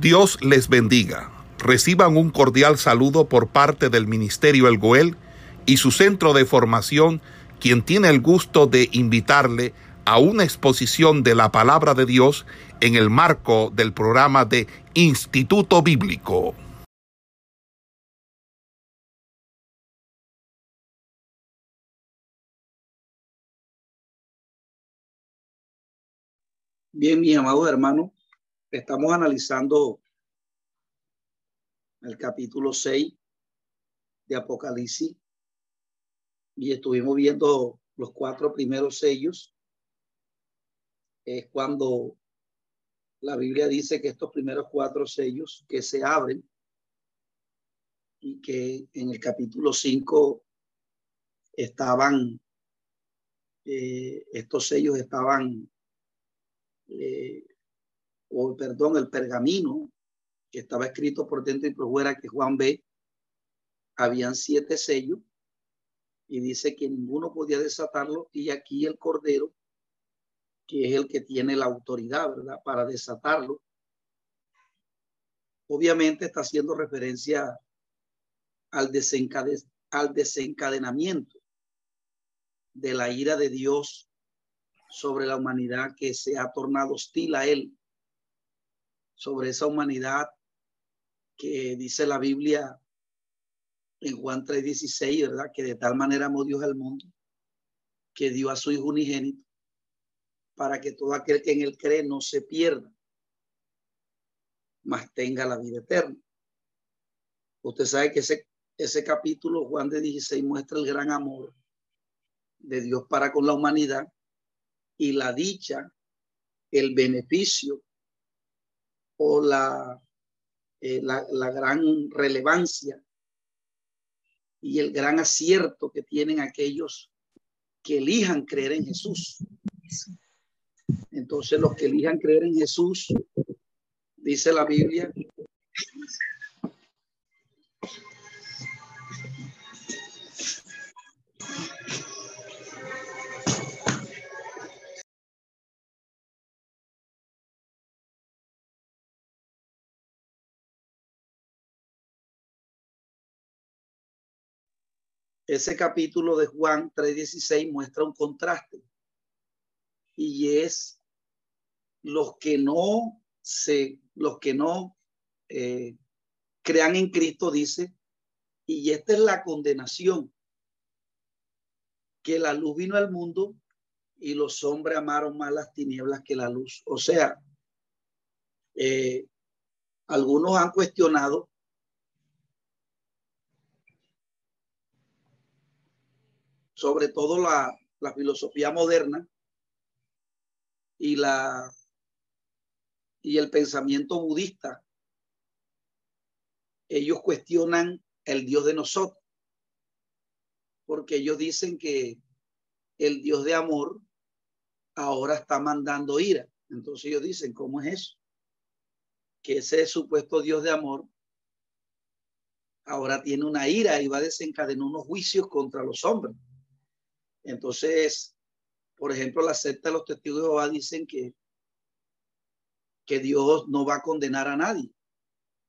Dios les bendiga. Reciban un cordial saludo por parte del Ministerio El Goel y su centro de formación, quien tiene el gusto de invitarle a una exposición de la palabra de Dios en el marco del programa de Instituto Bíblico. Bien, mi amado hermano, estamos analizando el capítulo 6 de Apocalipsis y estuvimos viendo los cuatro primeros sellos. Es cuando la Biblia dice que estos primeros cuatro sellos que se abren y que en el capítulo 5 estaban, eh, estos sellos estaban eh, o perdón, el pergamino que estaba escrito por dentro y por fuera que Juan ve, habían siete sellos y dice que ninguno podía desatarlo y aquí el cordero, que es el que tiene la autoridad, ¿verdad? Para desatarlo. Obviamente está haciendo referencia al, al desencadenamiento de la ira de Dios sobre la humanidad que se ha tornado hostil a él sobre esa humanidad que dice la Biblia en Juan 3:16, ¿verdad? Que de tal manera amó Dios al mundo que dio a su Hijo unigénito para que todo aquel que en él cree no se pierda, mas tenga la vida eterna. Usted sabe que ese, ese capítulo, Juan de 16, muestra el gran amor de Dios para con la humanidad y la dicha, el beneficio o eh, la, la, gran relevancia y el gran acierto que tienen aquellos que elijan creer en Jesús. Entonces los que elijan creer en Jesús, dice la Biblia, ese capítulo de Juan 3:16 muestra un contraste y es los que no se, los que no eh, crean en Cristo, dice, y esta es la condenación, que la luz vino al mundo y los hombres amaron más las tinieblas que la luz. O sea, eh, algunos han cuestionado sobre todo la, filosofía moderna y la y el pensamiento budista ellos cuestionan el Dios de nosotros, porque ellos dicen que el Dios de amor ahora está mandando ira. Entonces ellos dicen, ¿cómo es eso? Que ese supuesto Dios de amor ahora tiene una ira y va a desencadenar unos juicios contra los hombres. Entonces, por ejemplo, la secta de los testigos de Jehová dicen que, que Dios no va a condenar a nadie,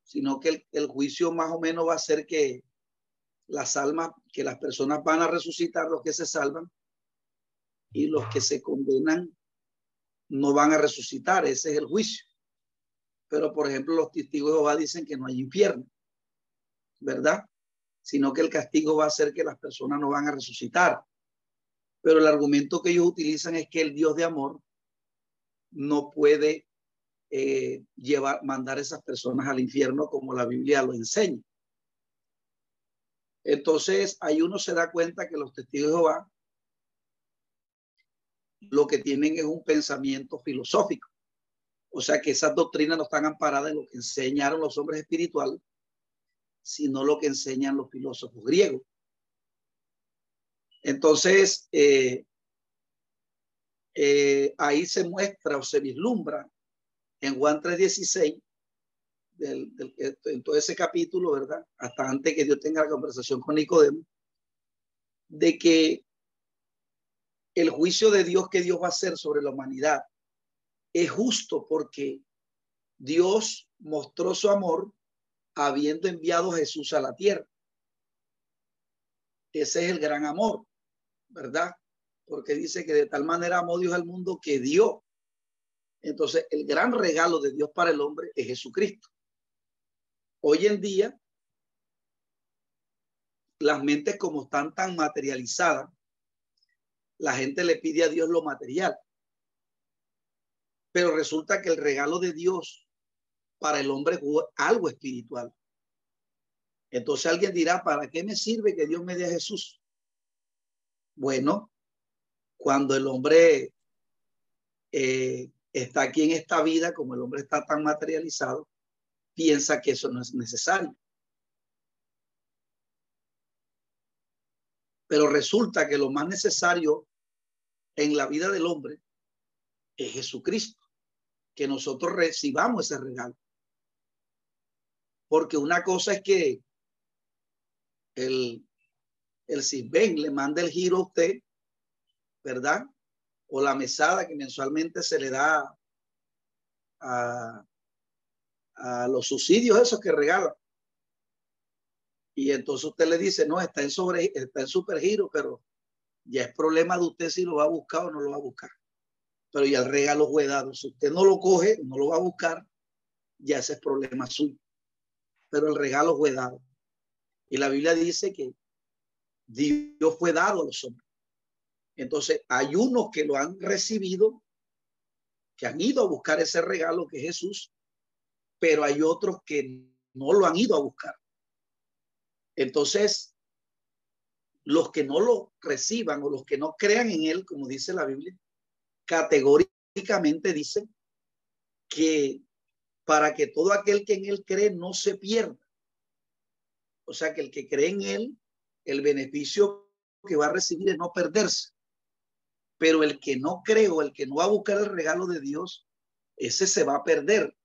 sino que el, juicio más o menos va a ser que las almas, que las personas van a resucitar, los que se salvan, y los que se condenan no van a resucitar. Ese es el juicio. Pero, por ejemplo, los testigos de Jehová dicen que no hay infierno, ¿verdad? Sino que el castigo va a ser que las personas no van a resucitar. Pero el argumento que ellos utilizan es que el Dios de amor no puede eh, llevar, mandar a esas personas al infierno como la Biblia lo enseña. Entonces, ahí uno se da cuenta que los testigos de Jehová lo que tienen es un pensamiento filosófico. O sea que esas doctrinas no están amparadas en lo que enseñaron los hombres espirituales, sino lo que enseñan los filósofos griegos. Entonces, eh, eh, ahí se muestra o se vislumbra en Juan 3.16, del, del, en todo ese capítulo, ¿verdad? Hasta antes que Dios tenga la conversación con Nicodemo, de que el juicio de Dios que Dios va a hacer sobre la humanidad es justo porque Dios mostró su amor habiendo enviado Jesús a la tierra. Ese es el gran amor, ¿verdad? Porque dice que de tal manera amó Dios al mundo que dio. Entonces, el gran regalo de Dios para el hombre es Jesucristo. Hoy en día, las mentes como están tan materializadas, la gente le pide a Dios lo material. Pero resulta que el regalo de Dios para el hombre es algo espiritual. Entonces alguien dirá, ¿para qué me sirve que Dios me dé a Jesús? Bueno, cuando el hombre eh, está aquí en esta vida, como el hombre está tan materializado, piensa que eso no es necesario. Pero resulta que lo más necesario en la vida del hombre es Jesucristo, que nosotros recibamos ese regalo. Porque una cosa es que el, el CISBEN le manda el giro a usted, ¿verdad? O la mesada que mensualmente se le da a, los subsidios esos que regalan. Y entonces usted le dice, no, está en sobre, está en super giro, pero ya es problema de usted si lo va a buscar o no lo va a buscar. Pero ya el regalo fue dado. Si usted no lo coge, no lo va a buscar, ya ese es problema suyo. Pero el regalo fue dado. Y la Biblia dice que Dios fue dado a los hombres. Entonces, hay unos que lo han recibido, que han ido a buscar ese regalo que es Jesús, pero hay otros que no lo han ido a buscar. Entonces, los que no lo reciban o los que no crean en él, como dice la Biblia, categóricamente dicen que para que todo aquel que en él cree no se pierda. O sea, que el que cree en él, el beneficio que va a recibir es no perderse. Pero el que no cree o el que no va a buscar el regalo de Dios, ese se va a perder.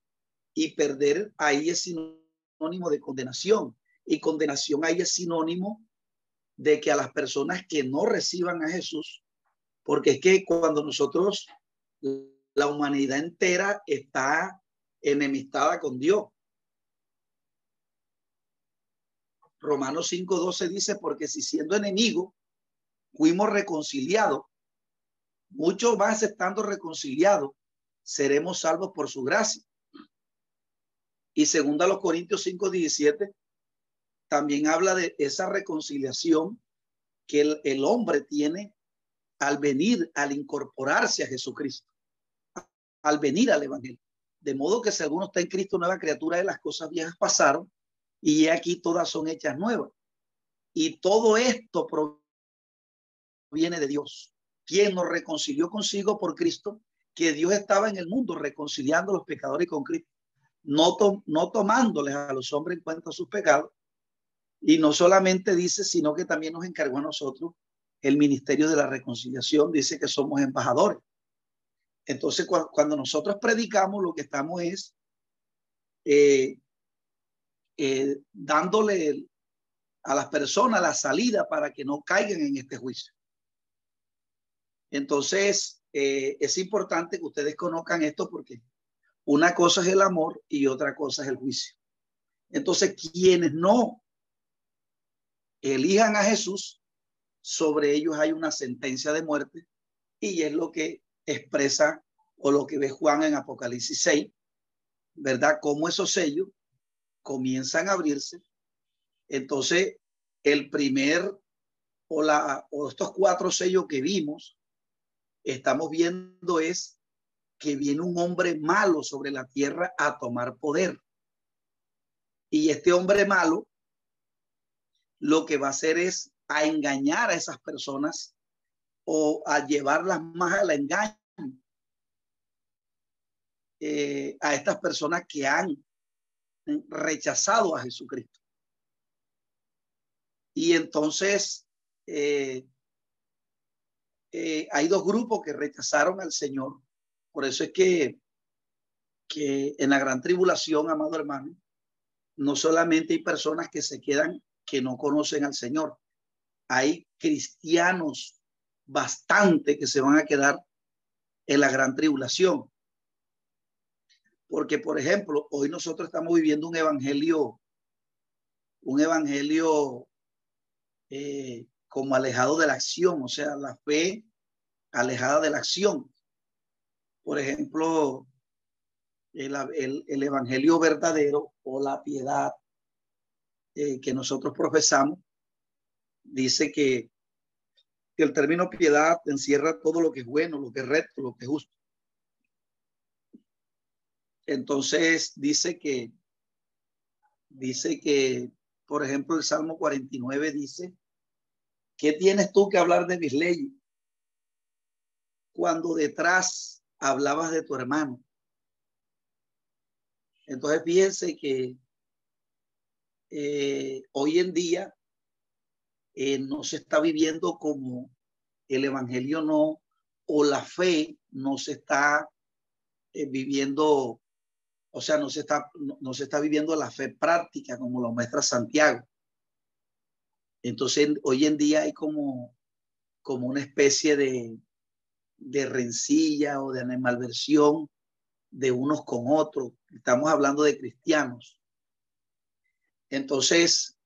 Y perder ahí es sinónimo de condenación y condenación ahí es sinónimo de que a las personas que no reciban a Jesús, porque es que cuando nosotros, la humanidad entera está enemistada con Dios. Romanos 5:12 dice, porque si siendo enemigo fuimos reconciliados, muchos más estando reconciliados, seremos salvos por su gracia. Y segunda los Corintios 5:17 también habla de esa reconciliación que el, hombre tiene al venir, al incorporarse a Jesucristo, al venir al Evangelio. De modo que si alguno está en Cristo, nueva criatura de las cosas viejas pasaron y aquí todas son hechas nuevas. Y todo esto proviene de Dios, quien nos reconcilió consigo por Cristo, que Dios estaba en el mundo reconciliando a los pecadores con Cristo, no, no tomándoles a los hombres en cuenta sus pecados, y no solamente dice, sino que también nos encargó a nosotros el Ministerio de la Reconciliación, dice que somos embajadores. Entonces, cuando nosotros predicamos, lo que estamos es eh, eh, dándole a las personas la salida para que no caigan en este juicio. Entonces, eh, es importante que ustedes conozcan esto porque una cosa es el amor y otra cosa es el juicio. Entonces, quienes no elijan a Jesús, sobre ellos hay una sentencia de muerte y es lo que expresa o lo que ve Juan en Apocalipsis 6, ¿verdad? Cómo esos sellos comienzan a abrirse. Entonces, el primer o, la, o estos cuatro sellos que vimos, estamos viendo es que viene un hombre malo sobre la tierra a tomar poder. Y este hombre malo lo que va a hacer es a engañar a esas personas o a llevarlas más al engaño eh, a estas personas que han rechazado a Jesucristo. Y entonces eh, eh, hay dos grupos que rechazaron al Señor. Por eso es que, que en la gran tribulación, amado hermano, no solamente hay personas que se quedan que no conocen al Señor. Hay cristianos bastante que se van a quedar en la gran tribulación. Porque, por ejemplo, hoy nosotros estamos viviendo un evangelio, un evangelio eh, como alejado de la acción, o sea, la fe alejada de la acción. Por ejemplo, el, evangelio verdadero o la piedad eh, que nosotros profesamos dice que, que el término piedad encierra todo lo que es bueno, lo que es recto, lo que es justo. Entonces dice que, dice que, por ejemplo, el Salmo 49 dice, ¿qué tienes tú que hablar de mis leyes? Cuando detrás hablabas de tu hermano. Entonces fíjense que eh, hoy en día eh, no se está viviendo como el evangelio no, o la fe no se está eh, viviendo, o sea, no se está, no, se está viviendo la fe práctica como lo muestra Santiago. Entonces, hoy en día hay como, como una especie de, de rencilla o de animalversión de unos con otros. Estamos hablando de cristianos. Entonces,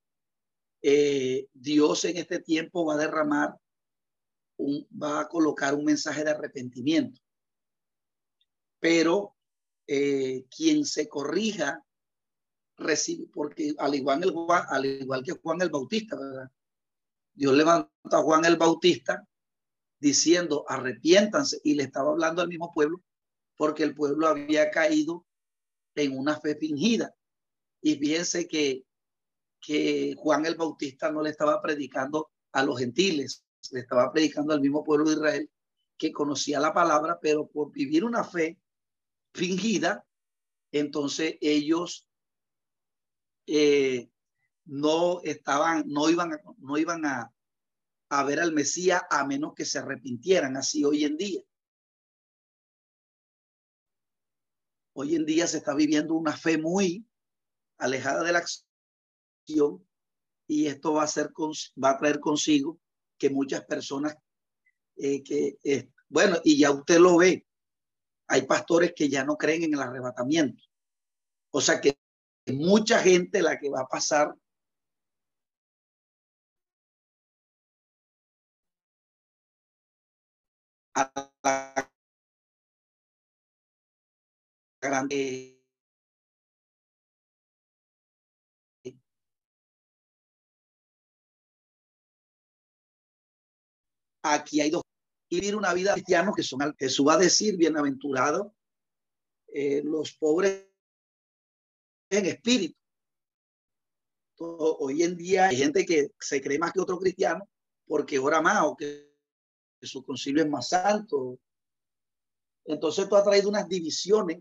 eh, Dios en este tiempo va a derramar, va a colocar un mensaje de arrepentimiento. Pero eh, quien se corrija recibe, porque al igual, el, al igual que Juan el Bautista, ¿verdad? Dios levanta a Juan el Bautista diciendo arrepiéntanse y le estaba hablando al mismo pueblo porque el pueblo había caído en una fe fingida. Y fíjense que que Juan el Bautista no le estaba predicando a los gentiles, le estaba predicando al mismo pueblo de Israel que conocía la palabra, pero por vivir una fe fingida, entonces ellos eh, no estaban, no iban, a, no iban a, ver al Mesías a menos que se arrepintieran, así hoy en día. Hoy en día se está viviendo una fe muy alejada de la y esto va a, ser, va a traer consigo que muchas personas eh, que, eh, bueno, y ya usted lo ve, hay pastores que ya no creen en el arrebatamiento. O sea que mucha gente la que va a pasar a la grande aquí hay dos. Y vivir una vida cristiana que son, Jesús va a decir, bienaventurado, eh, los pobres en espíritu. hoy en día hay gente que se cree más que otro cristiano porque ora más o que, su concilio es más alto. Entonces esto ha traído unas divisiones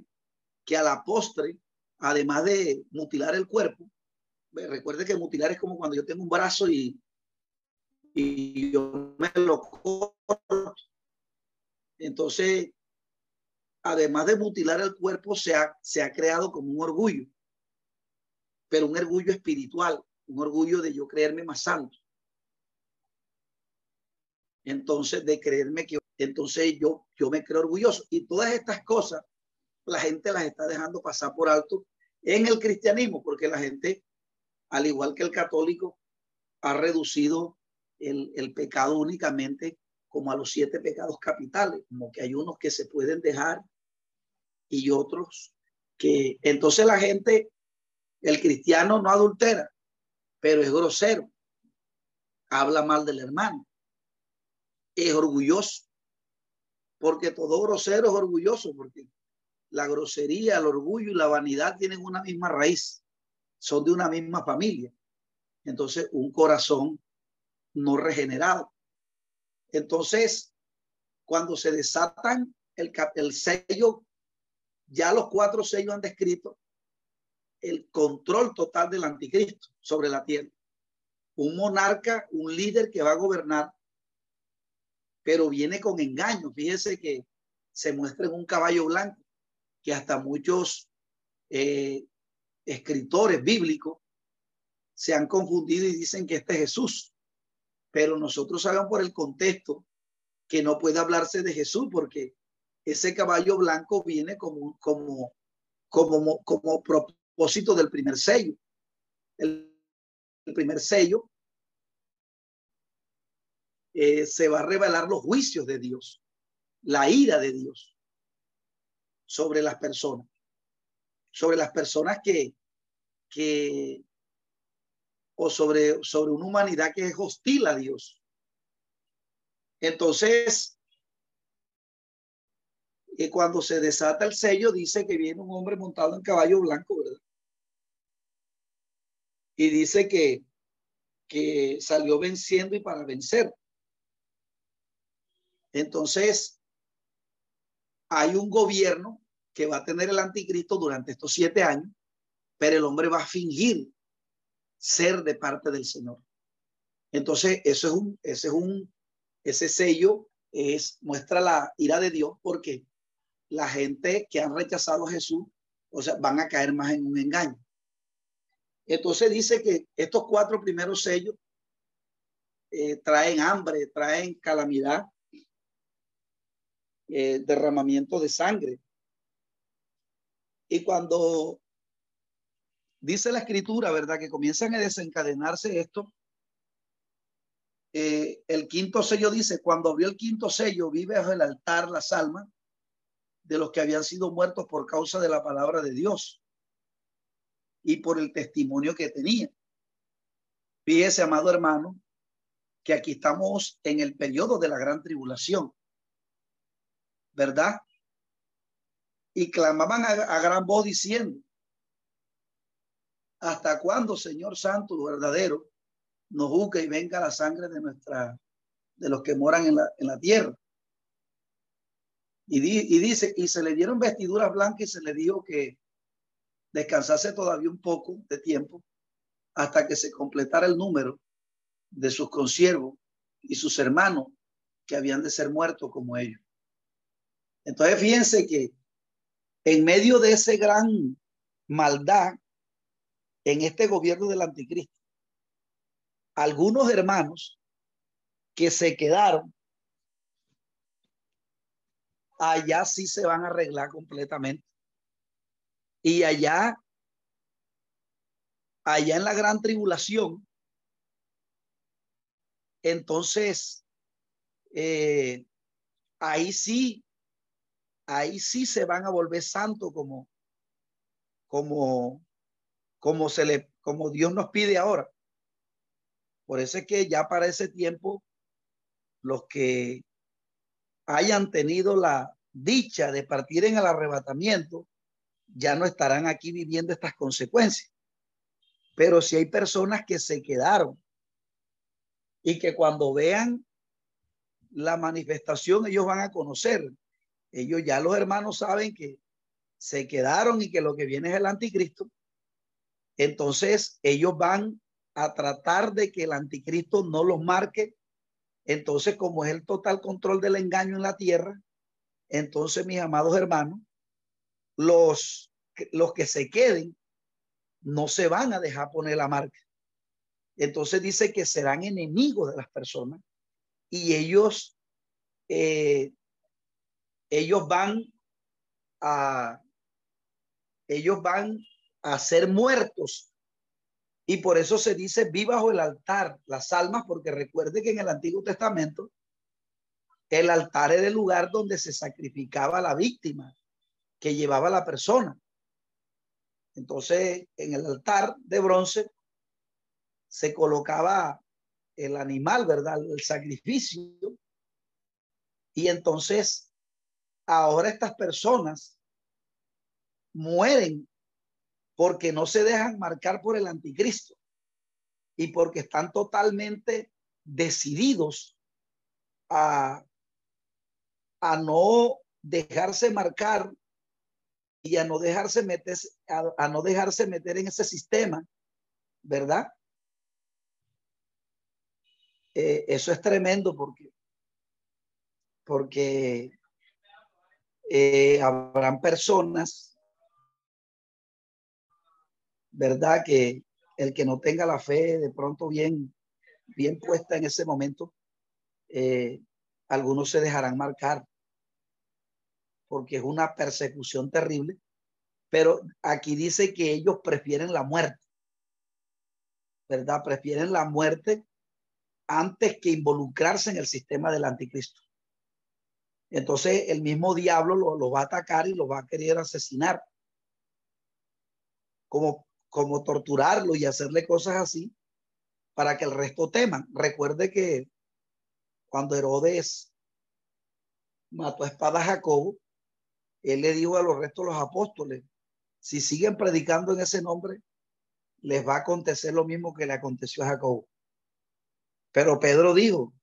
que a la postre, además de mutilar el cuerpo, recuerde que mutilar es como cuando yo tengo un brazo y y yo me lo corto. Entonces, además de mutilar el cuerpo, se ha, se ha creado como un orgullo, pero un orgullo espiritual, un orgullo de yo creerme más santo. Entonces, de creerme que entonces yo, yo me creo orgulloso. Y todas estas cosas, la gente las está dejando pasar por alto en el cristianismo, porque la gente, al igual que el católico, ha reducido el, pecado únicamente como a los siete pecados capitales, como que hay unos que se pueden dejar y otros que entonces la gente, el cristiano no adultera, pero es grosero, habla mal del hermano, es orgulloso, porque todo grosero es orgulloso, porque la grosería, el orgullo y la vanidad tienen una misma raíz, son de una misma familia. Entonces, un corazón no regenerado. Entonces, cuando se desatan el, el sello, ya los cuatro sellos han descrito el control total del anticristo sobre la tierra. Un monarca, un líder que va a gobernar, pero viene con engaño. Fíjese que se muestra en un caballo blanco, que hasta muchos eh, escritores bíblicos se han confundido y dicen que este es Jesús pero nosotros sabemos por el contexto que no puede hablarse de Jesús porque ese caballo blanco viene como, como, como, como propósito del primer sello. El, primer sello eh, se va a revelar los juicios de Dios, la ira de Dios sobre las personas, sobre las personas que, que o sobre, sobre una humanidad que es hostil a Dios. Entonces, y cuando se desata el sello, dice que viene un hombre montado en caballo blanco, ¿verdad? Y dice que, que salió venciendo y para vencer. Entonces, hay un gobierno que va a tener el anticristo durante estos siete años, pero el hombre va a fingir ser de parte del Señor. Entonces, eso es un, ese es un, ese sello es, muestra la ira de Dios porque la gente que han rechazado a Jesús, o sea, van a caer más en un engaño. Entonces dice que estos cuatro primeros sellos eh, traen hambre, traen calamidad, eh, derramamiento de sangre. Y cuando dice la escritura, ¿verdad? Que comienzan a desencadenarse esto. Eh, el quinto sello dice, cuando abrió el quinto sello, vive bajo el altar las almas de los que habían sido muertos por causa de la palabra de Dios y por el testimonio que tenía. Fíjese, amado hermano, que aquí estamos en el periodo de la gran tribulación, ¿verdad? Y clamaban a, gran voz diciendo, ¿hasta cuándo, Señor Santo, verdadero, nos juzga y venga la sangre de nuestra, de los que moran en la, en la tierra? Y, dice, y se le dieron vestiduras blancas y se le dijo que descansase todavía un poco de tiempo hasta que se completara el número de sus consiervos y sus hermanos que habían de ser muertos como ellos. Entonces, fíjense que en medio de ese gran maldad en este gobierno del anticristo, algunos hermanos que se quedaron allá sí se van a arreglar completamente. Y allá, allá en la gran tribulación, entonces, eh, ahí sí, ahí sí se van a volver santos como, como, como se le, como Dios nos pide ahora. Por eso es que ya para ese tiempo, los que hayan tenido la dicha de partir en el arrebatamiento, ya no estarán aquí viviendo estas consecuencias. Pero si hay personas que se quedaron y que cuando vean la manifestación ellos van a conocer. Ellos ya los hermanos saben que se quedaron y que lo que viene es el anticristo. Entonces ellos van a tratar de que el anticristo no los marque entonces, como es el total control del engaño en la tierra, entonces, mis amados hermanos, los, los que se queden no se van a dejar poner la marca. Entonces dice que serán enemigos de las personas y ellos, eh, ellos van a, ellos van a ser muertos y por eso se dice, vi bajo el altar las almas, porque recuerde que en el Antiguo Testamento el altar era el lugar donde se sacrificaba la víctima que llevaba la persona. Entonces, en el altar de bronce se colocaba el animal, ¿verdad? El sacrificio. Y entonces, ahora estas personas mueren porque no se dejan marcar por el anticristo y porque están totalmente decididos a, a no dejarse marcar y a no dejarse meter, a, no dejarse meter en ese sistema, ¿verdad? Eh, eso es tremendo porque, porque eh, habrán personas ¿verdad? Que el que no tenga la fe de pronto bien, bien puesta en ese momento, eh, algunos se dejarán marcar porque es una persecución terrible, Pero aquí dice que ellos prefieren la muerte, ¿verdad? Prefieren la muerte antes que involucrarse en el sistema del anticristo. Entonces el mismo diablo lo, va a atacar y lo va a querer asesinar. Como, como torturarlo y hacerle cosas así para que el resto teman. Recuerde que cuando Herodes mató a espada a Jacobo, él le dijo a los restos de los apóstoles, si siguen predicando en ese nombre, les va a acontecer lo mismo que le aconteció a Jacobo. Pero Pedro dijo,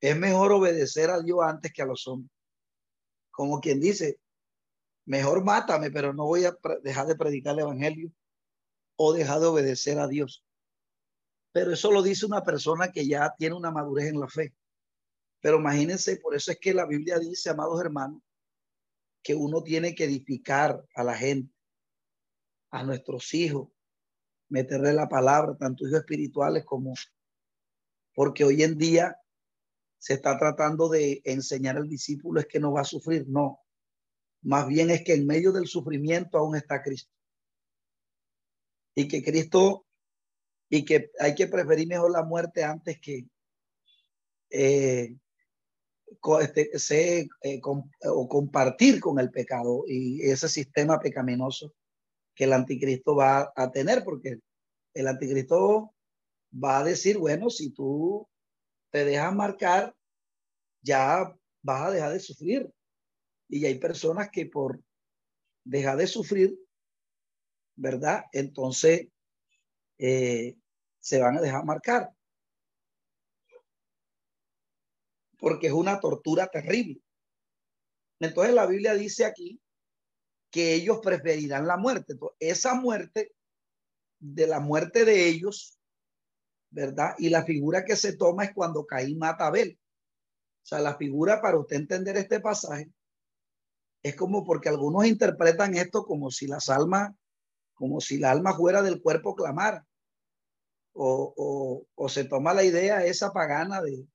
es mejor obedecer a Dios antes que a los hombres. Como quien dice, mejor mátame, pero no voy a dejar de predicar el evangelio o dejar de obedecer a Dios. Pero eso lo dice una persona que ya tiene una madurez en la fe. Pero imagínense, por eso es que la Biblia dice, amados hermanos, que uno tiene que edificar a la gente, a nuestros hijos, meterle la palabra, tanto hijos espirituales como porque hoy en día se está tratando de enseñar al discípulo es que no va a sufrir, no. Más bien es que en medio del sufrimiento aún está Cristo. Y que Cristo, y que hay que preferir mejor la muerte antes que eh, este, se, eh, o compartir con el pecado y ese sistema pecaminoso que el anticristo va a tener, porque el anticristo va a decir, bueno, si tú te dejas marcar, ya vas a dejar de sufrir. Y hay personas que por dejar de sufrir, ¿verdad? Entonces eh, se van a dejar marcar. Porque es una tortura terrible. Entonces la Biblia dice aquí que ellos preferirán la muerte. esa muerte, de la muerte de ellos, ¿verdad? Y la figura que se toma es cuando Caín mata a Abel. O sea, la figura para usted entender este pasaje es como porque algunos interpretan esto como si las almas, como si la alma fuera del cuerpo clamara. O, o, se toma la idea esa pagana de,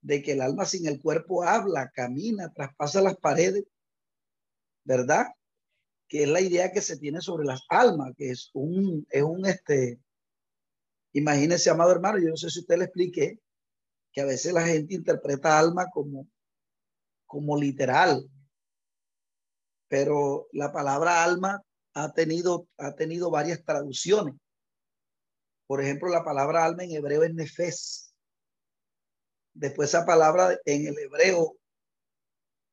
de que el alma sin el cuerpo habla, camina, traspasa las paredes, ¿verdad? Que es la idea que se tiene sobre las almas, que es un, es un, este, Imagínese, amado hermano, yo no sé si usted le expliqué que a veces la gente interpreta alma como, como literal, pero la palabra alma ha tenido, ha tenido varias traducciones. Por ejemplo, la palabra alma en hebreo es nefes. Después esa palabra en el hebreo,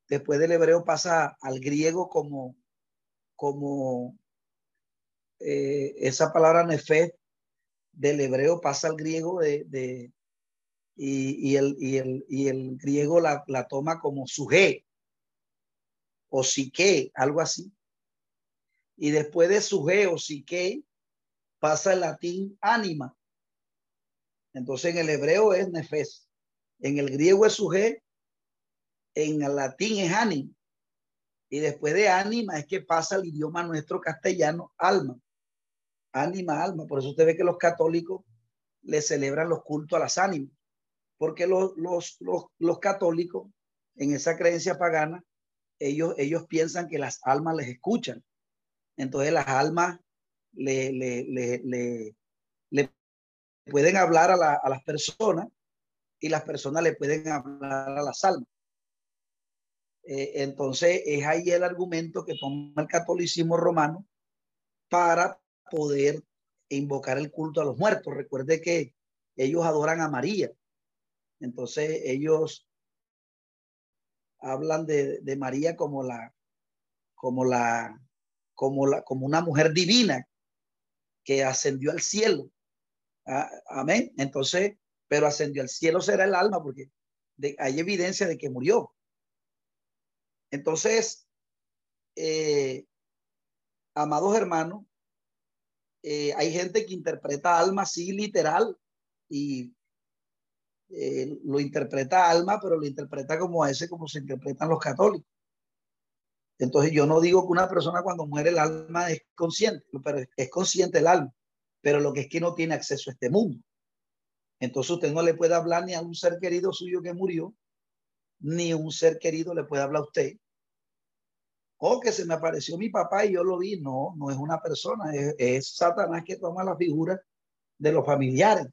después del hebreo pasa al griego como, como eh, esa palabra nefes del hebreo pasa al griego de, y, el, y, el, y, el, griego la, toma como suje o psique, algo así. Y después de suje o psique pasa el latín ánima. Entonces en el hebreo es nefes, en el griego es suje, en el latín es ánima. Y después de ánima es que pasa el idioma nuestro castellano, alma ánima, alma. Por eso usted ve que los católicos le celebran los cultos a las ánimas, porque los, los, los, católicos en esa creencia pagana, ellos, ellos piensan que las almas les escuchan. Entonces las almas le, le, le, le, pueden hablar a, la, a las personas y las personas le pueden hablar a las almas. Eh, entonces es ahí el argumento que toma el catolicismo romano para poder invocar el culto a los muertos. Recuerde que ellos adoran a María. Entonces ellos hablan de, María como la, como la, como la, como una mujer divina que ascendió al cielo. Ah, amén. Entonces, pero ascendió al cielo será el alma porque hay evidencia de que murió. Entonces, eh, amados hermanos, eh, hay gente que interpreta alma así literal y eh, lo interpreta alma, pero lo interpreta como ese, como se interpretan los católicos. Entonces yo no digo que una persona cuando muere el alma es consciente, pero es consciente el alma, pero lo que es que no tiene acceso a este mundo. Entonces usted no le puede hablar ni a un ser querido suyo que murió, ni un ser querido le puede hablar a usted oh, que se me apareció mi papá y yo lo vi. No, no es una persona, es, Satanás que toma la figura de los familiares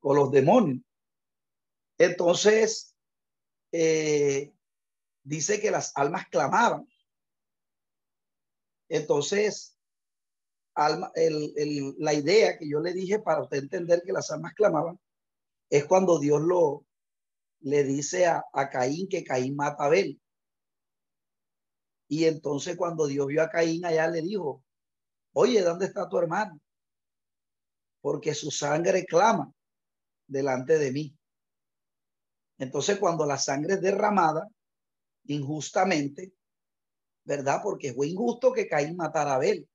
o los demonios. Entonces, eh, dice que las almas clamaban. Entonces, alma, la idea que yo le dije para usted entender que las almas clamaban es cuando Dios lo le dice a, a Caín que Caín mata a Abel. Y entonces cuando Dios vio a Caín allá le dijo, oye, ¿dónde está tu hermano? Porque su sangre clama delante de mí. Entonces cuando la sangre es derramada injustamente, ¿verdad? Porque fue injusto que Caín matara a Abel,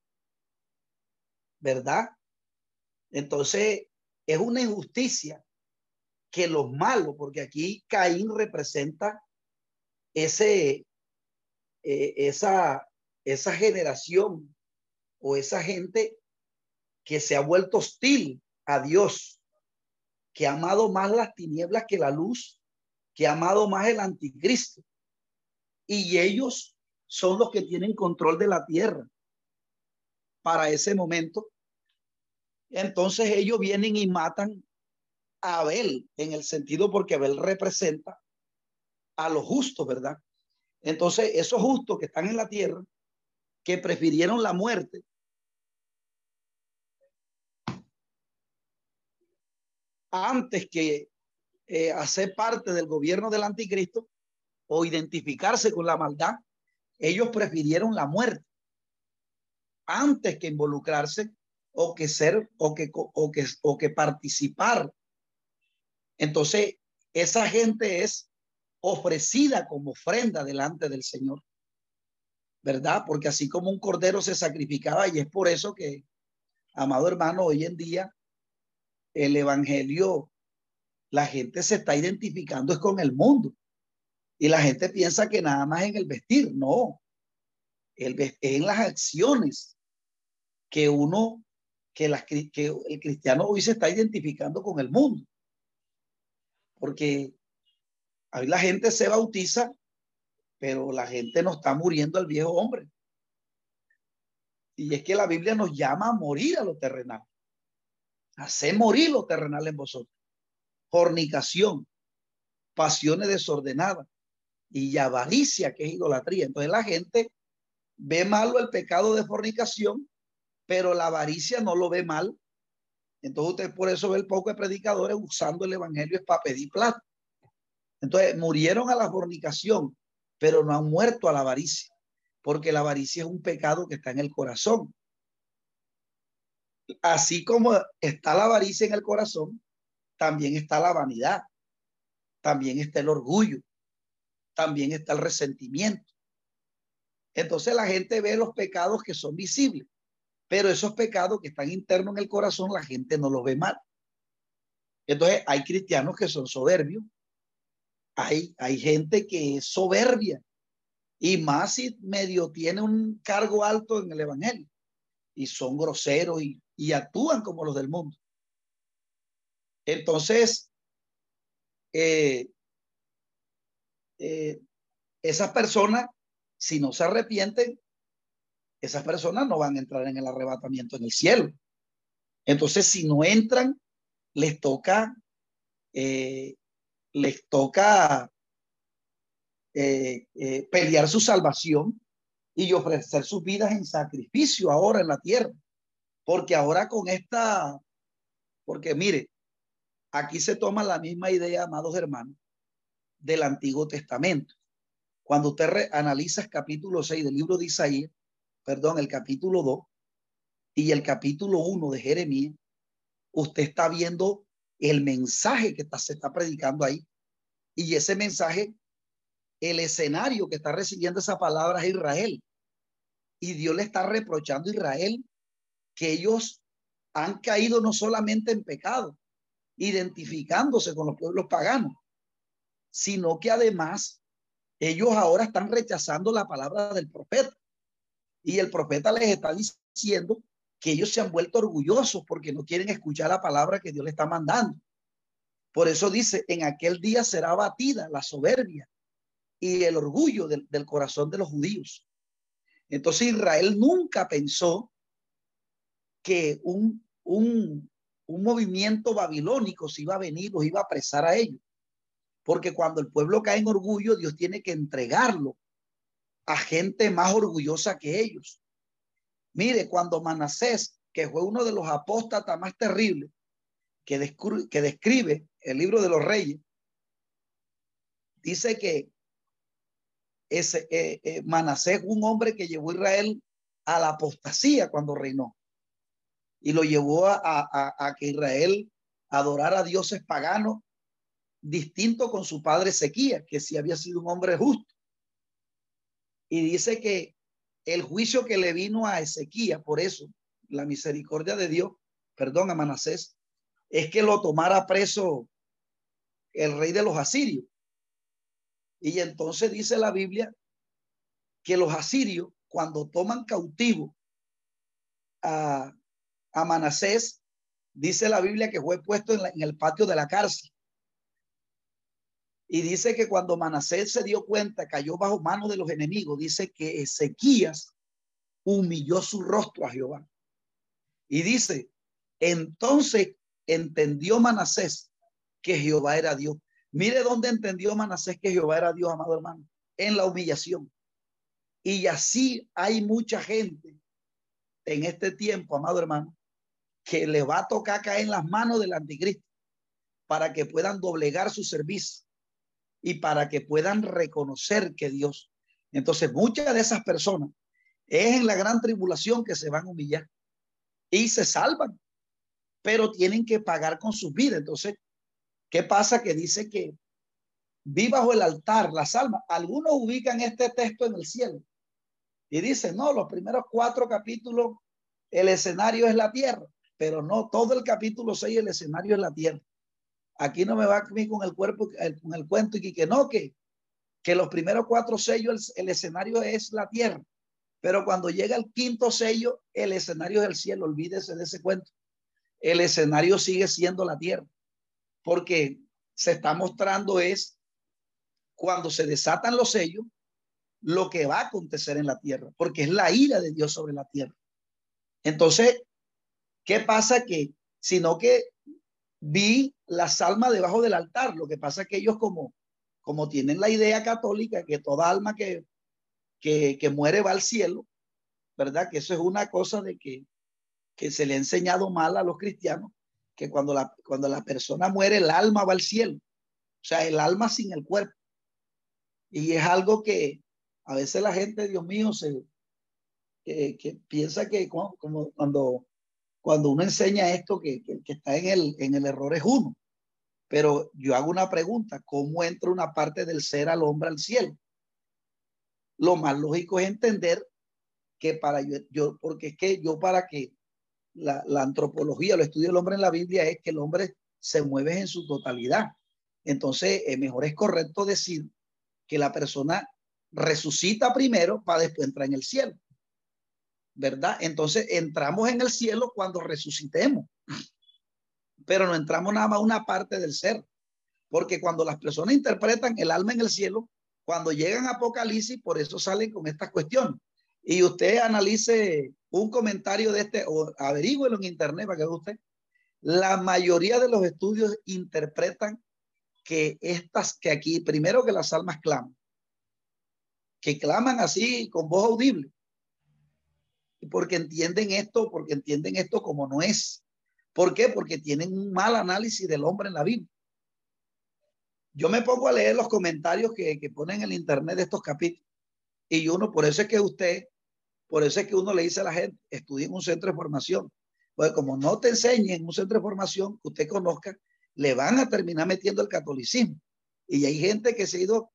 ¿verdad? Entonces es una injusticia que los malos, porque aquí Caín representa ese, eh, esa, esa generación o esa gente que se ha vuelto hostil a Dios, que ha amado más las tinieblas que la luz, que ha amado más el anticristo. Y ellos son los que tienen control de la tierra para ese momento. Entonces ellos vienen y matan a Abel en el sentido porque Abel representa a los justos, ¿verdad? Entonces, esos justos que están en la tierra, que prefirieron la muerte, antes que eh, hacer parte del gobierno del anticristo o identificarse con la maldad, ellos prefirieron la muerte antes que involucrarse o que ser o que, o que, o que participar. Entonces, esa gente es ofrecida como ofrenda delante del Señor. ¿Verdad? Porque así como un cordero se sacrificaba, y es por eso que, amado hermano, hoy en día el Evangelio, la gente se está identificando es con el mundo. Y la gente piensa que nada más en el vestir, no. El, en las acciones que uno, que, las, que el cristiano hoy se está identificando con el mundo. Porque Ahí la gente se bautiza, pero la gente no está muriendo al viejo hombre. Y es que la Biblia nos llama a morir a lo terrenal. Hacer morir lo terrenal en vosotros. Fornicación, pasiones desordenadas y avaricia, que es idolatría. Entonces la gente ve malo el pecado de fornicación, pero la avaricia no lo ve mal. Entonces usted por eso ve el poco de predicadores usando el evangelio es para pedir plata. Entonces, murieron a la fornicación, pero no han muerto a la avaricia, porque la avaricia es un pecado que está en el corazón. Así como está la avaricia en el corazón, también está la vanidad, también está el orgullo, también está el resentimiento. Entonces la gente ve los pecados que son visibles, pero esos pecados que están internos en el corazón, la gente no los ve mal. Entonces hay cristianos que son soberbios, hay, hay gente que es soberbia y más si medio tiene un cargo alto en el Evangelio y son groseros y, y actúan como los del mundo. Entonces, eh, eh, esas personas, si no se arrepienten, esas personas no van a entrar en el arrebatamiento en el cielo. Entonces, si no entran, les toca eh, les toca eh, pelear su salvación y ofrecer sus vidas en sacrificio ahora en la tierra. Porque ahora con esta, porque mire, aquí se toma la misma idea, amados hermanos, del Antiguo Testamento. Cuando usted analiza capítulo 6 del libro de Isaías, perdón, el capítulo 2 y el capítulo 1 de Jeremías, usted está viendo el mensaje que está, se está predicando ahí. Y ese mensaje, el escenario que está recibiendo esa palabra es Israel. Y Dios le está reprochando a Israel que ellos han caído no solamente en pecado, identificándose con los pueblos paganos, sino que además ellos ahora están rechazando la palabra del profeta. Y el profeta les está diciendo que ellos se han vuelto orgullosos porque no quieren escuchar la palabra que Dios le está mandando. Por eso dice, en aquel día será batida la soberbia y el orgullo del, del corazón de los judíos. Entonces Israel nunca pensó que un, un, un movimiento babilónico se iba a venir, los iba a apresar a ellos. Porque cuando el pueblo cae en orgullo, Dios tiene que entregarlo a gente más orgullosa que ellos. Mire, cuando Manasés, que fue uno de los apóstatas más terribles que, describe, que describe el libro de los reyes, dice que ese eh, eh, Manasés, un hombre que llevó a Israel a la apostasía cuando reinó y lo llevó a, a, que Israel adorara a dioses paganos distinto con su padre Ezequías, que sí había sido un hombre justo. Y dice que el juicio que le vino a Ezequías, por eso, la misericordia de Dios, perdón, a Manasés, es que lo tomara preso el rey de los asirios. Y entonces dice la Biblia que los asirios, cuando toman cautivo a, a Manasés, dice la Biblia que fue puesto en, en el patio de la cárcel. Y dice que cuando Manasés se dio cuenta, cayó bajo manos de los enemigos, dice que Ezequías humilló su rostro a Jehová. Y dice, entonces entendió Manasés que Jehová era Dios. Mire dónde entendió Manasés que Jehová era Dios, amado hermano, en la humillación. Y así hay mucha gente en este tiempo, amado hermano, que le va a tocar caer en las manos del anticristo para que puedan doblegar su servicio y para que puedan reconocer que Dios. Entonces, muchas de esas personas es en la gran tribulación que se van a humillar y se salvan, pero tienen que pagar con sus vidas. Entonces, ¿qué pasa? Que dice que vi bajo el altar las almas. Algunos ubican este texto en el cielo y dicen, no, los primeros cuatro capítulos, el escenario es la tierra, pero no, todo el capítulo seis, el escenario es la tierra. Aquí no me va a mí con el cuerpo, con el cuento y que no, que, que los primeros cuatro sellos, el, escenario es la tierra. Pero cuando llega el quinto sello, el escenario es el cielo. Olvídese de ese cuento. El escenario sigue siendo la tierra. Porque se está mostrando es cuando se desatan los sellos, lo que va a acontecer en la tierra, porque es la ira de Dios sobre la tierra. Entonces, ¿qué pasa? Que, sino que vi las almas debajo del altar. Lo que pasa es que ellos como, como tienen la idea católica que toda alma que, que, muere va al cielo, ¿verdad? Que eso es una cosa de que, que se le ha enseñado mal a los cristianos, que cuando la, cuando la persona muere, el alma va al cielo. O sea, el alma sin el cuerpo. Y es algo que a veces la gente, Dios mío, se, que, piensa que cuando cuando uno enseña esto, que, que, que, está en el, en el error es uno. Pero yo hago una pregunta, ¿cómo entra una parte del ser al hombre al cielo? Lo más lógico es entender que para yo, yo porque es que yo para que la, antropología, lo estudio del hombre en la Biblia es que el hombre se mueve en su totalidad. Entonces, eh, mejor es correcto decir que la persona resucita primero para después entrar en el cielo. ¿verdad? Entonces entramos en el cielo cuando resucitemos, pero no entramos nada más una parte del ser, porque cuando las personas interpretan el alma en el cielo, cuando llegan a Apocalipsis, por eso salen con estas cuestiones. Y usted analice un comentario de este, o averígüelo en internet para que usted. La mayoría de los estudios interpretan que estas, que aquí, primero que las almas claman, que claman así con voz audible, porque entienden esto, porque entienden esto como no es. ¿Por qué? Porque tienen un mal análisis del hombre en la Biblia. Yo me pongo a leer los comentarios que, que ponen en el internet de estos capítulos y uno, por eso es que usted, por eso es que uno le dice a la gente, estudie en un centro de formación. Pues como no te enseñen en un centro de formación que usted conozca, le van a terminar metiendo el catolicismo. Y hay gente que se ha ido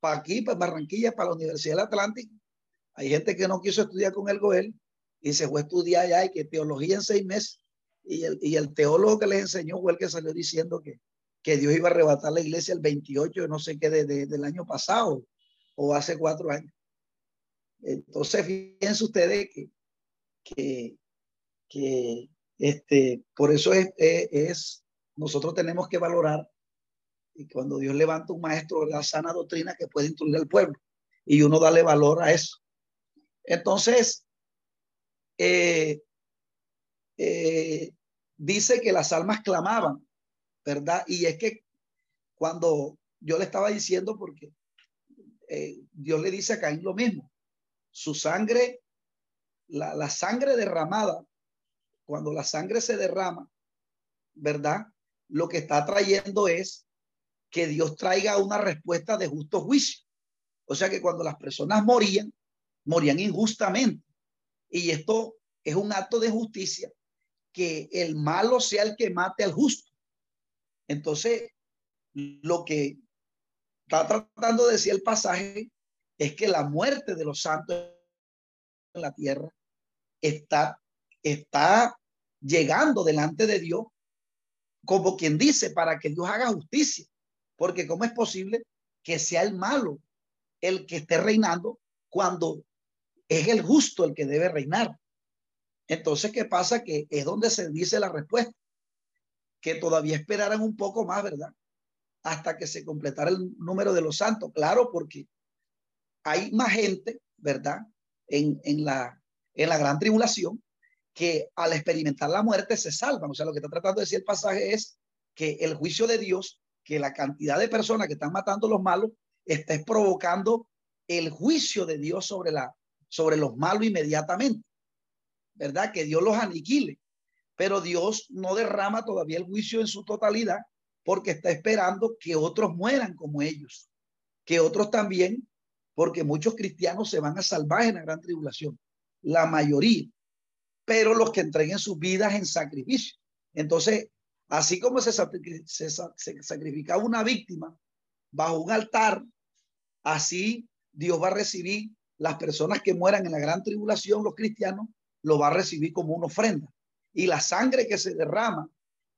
para aquí, para Barranquilla, para la Universidad del Atlántico, hay gente que no quiso estudiar con el Goel y se fue a estudiar allá y que teología en seis meses. Y el, y el teólogo que les enseñó fue el que salió diciendo que, que Dios iba a arrebatar la iglesia el 28, no sé qué, de, de, año pasado o hace cuatro años. Entonces, fíjense ustedes que, que, este, por eso es, es, es, nosotros tenemos que valorar Y cuando Dios levanta un maestro de la sana doctrina que puede instruir al pueblo y uno darle valor a eso. Entonces, eh, eh, dice que las almas clamaban, ¿verdad? Y es que cuando yo le estaba diciendo, porque eh, Dios le dice a Caín lo mismo, su sangre, la, la sangre derramada, cuando la sangre se derrama, ¿verdad? Lo que está trayendo es que Dios traiga una respuesta de justo juicio. O sea que cuando las personas morían, morían injustamente. Y esto es un acto de justicia, que el malo sea el que mate al justo. Entonces, lo que está tratando de decir el pasaje es que la muerte de los santos en la tierra está, está llegando delante de Dios como quien dice, para que Dios haga justicia. Porque ¿cómo es posible que sea el malo el que esté reinando cuando es el justo el que debe reinar? Entonces, ¿qué pasa? Que es donde se dice la respuesta. Que todavía esperaran un poco más, ¿verdad? hasta que se completara el número de los santos. Claro, porque hay más gente, ¿verdad? En, en, la, en la gran tribulación que al experimentar la muerte se salvan. O sea, lo que está tratando de decir el pasaje es que el juicio de Dios, que la cantidad de personas que están matando a los malos, está provocando el juicio de Dios sobre, la, sobre los malos inmediatamente. ¿Verdad? Que Dios los aniquile. Pero Dios no derrama todavía el juicio en su totalidad porque está esperando que otros mueran como ellos, que otros también, porque muchos cristianos se van a salvar en la gran tribulación, la mayoría, pero los que entreguen sus vidas en sacrificio. Entonces, así como se, se, se sacrificaba una víctima bajo un altar, así Dios va a recibir las personas que mueran en la gran tribulación, los cristianos, lo va a recibir como una ofrenda. Y la sangre que se derrama,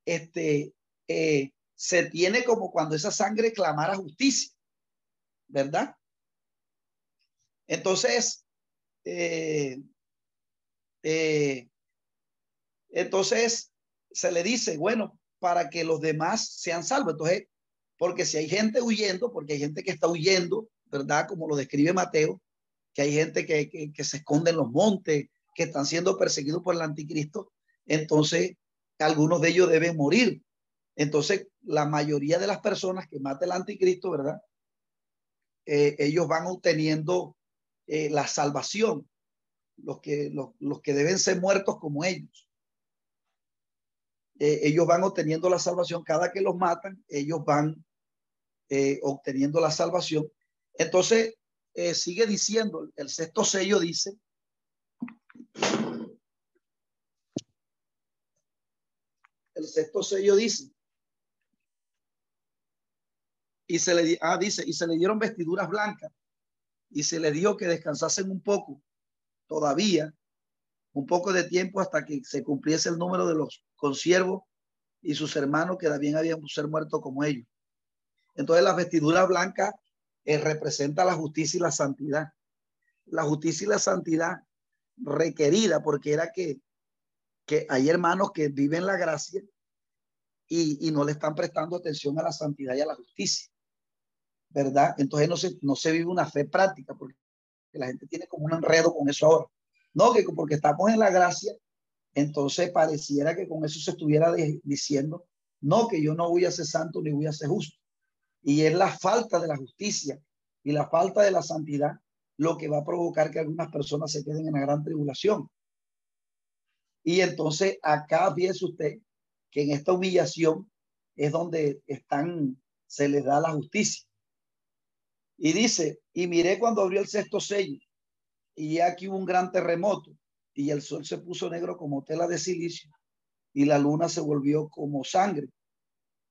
este, eh, se tiene como cuando esa sangre clamara justicia, ¿verdad? Entonces, eh, eh, entonces se le dice, bueno, para que los demás sean salvos. Entonces, porque si hay gente huyendo, porque hay gente que está huyendo, ¿verdad? Como lo describe Mateo, que hay gente que, que, que se esconde en los montes, que están siendo perseguidos por el anticristo, entonces algunos de ellos deben morir. Entonces, la mayoría de las personas que mata el anticristo, ¿verdad? Eh, ellos van obteniendo eh, la salvación, los que, los, que deben ser muertos como ellos. Eh, ellos van obteniendo la salvación, cada que los matan, ellos van obteniendo la salvación. Entonces, sigue diciendo, el sexto sello dice, el sexto sello dice, y se le ah, dice, y se le dieron vestiduras blancas y se le dijo que descansasen un poco todavía, un poco de tiempo hasta que se cumpliese el número de los consiervos y sus hermanos que también habían ser muertos como ellos. Entonces la vestidura blanca eh, representa la justicia y la santidad. La justicia y la santidad requerida porque era que, que hay hermanos que viven la gracia y, y no le están prestando atención a la santidad y a la justicia. ¿verdad? Entonces no se, no se vive una fe práctica porque la gente tiene como un enredo con eso ahora. No, que porque estamos en la gracia, entonces pareciera que con eso se estuviera diciendo, no, que yo no voy a ser santo ni voy a ser justo. Y es la falta de la justicia y la falta de la santidad lo que va a provocar que algunas personas se queden en la gran tribulación. Y entonces acá fíjese usted que en esta humillación es donde están, se les da la justicia. Y dice, y miré cuando abrió el sexto sello, y aquí hubo un gran terremoto, y el sol se puso negro como tela de silicio, y la luna se volvió como sangre,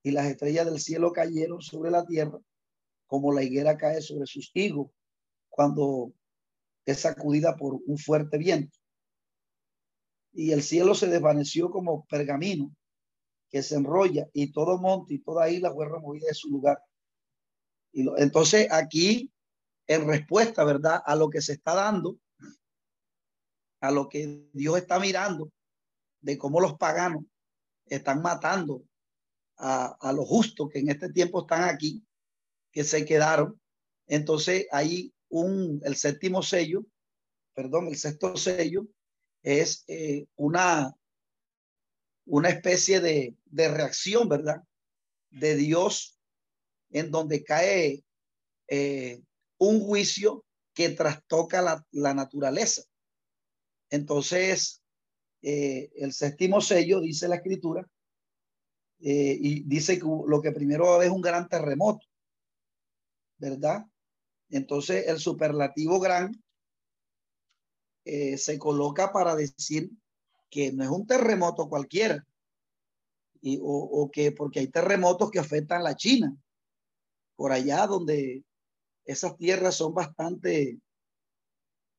y las estrellas del cielo cayeron sobre la tierra, como la higuera cae sobre sus higos, cuando es sacudida por un fuerte viento. Y el cielo se desvaneció como pergamino que se enrolla, y todo monte y toda isla fue removida de su lugar entonces aquí, en respuesta, ¿verdad? A lo que se está dando, a lo que Dios está mirando, de cómo los paganos están matando a, a los justos que en este tiempo están aquí, que se quedaron. Entonces hay un, el séptimo sello, perdón, el sexto sello es eh, una, una especie de, de, reacción, ¿verdad? De Dios en donde cae eh, un juicio que trastoca la, la naturaleza. Entonces, eh, el séptimo sello, dice la escritura, y dice que lo que primero va a haber es un gran terremoto, ¿verdad? Entonces, el superlativo gran eh, se coloca para decir que no es un terremoto cualquiera, y, o, o, que porque hay terremotos que afectan a la China, por allá donde esas tierras son bastante,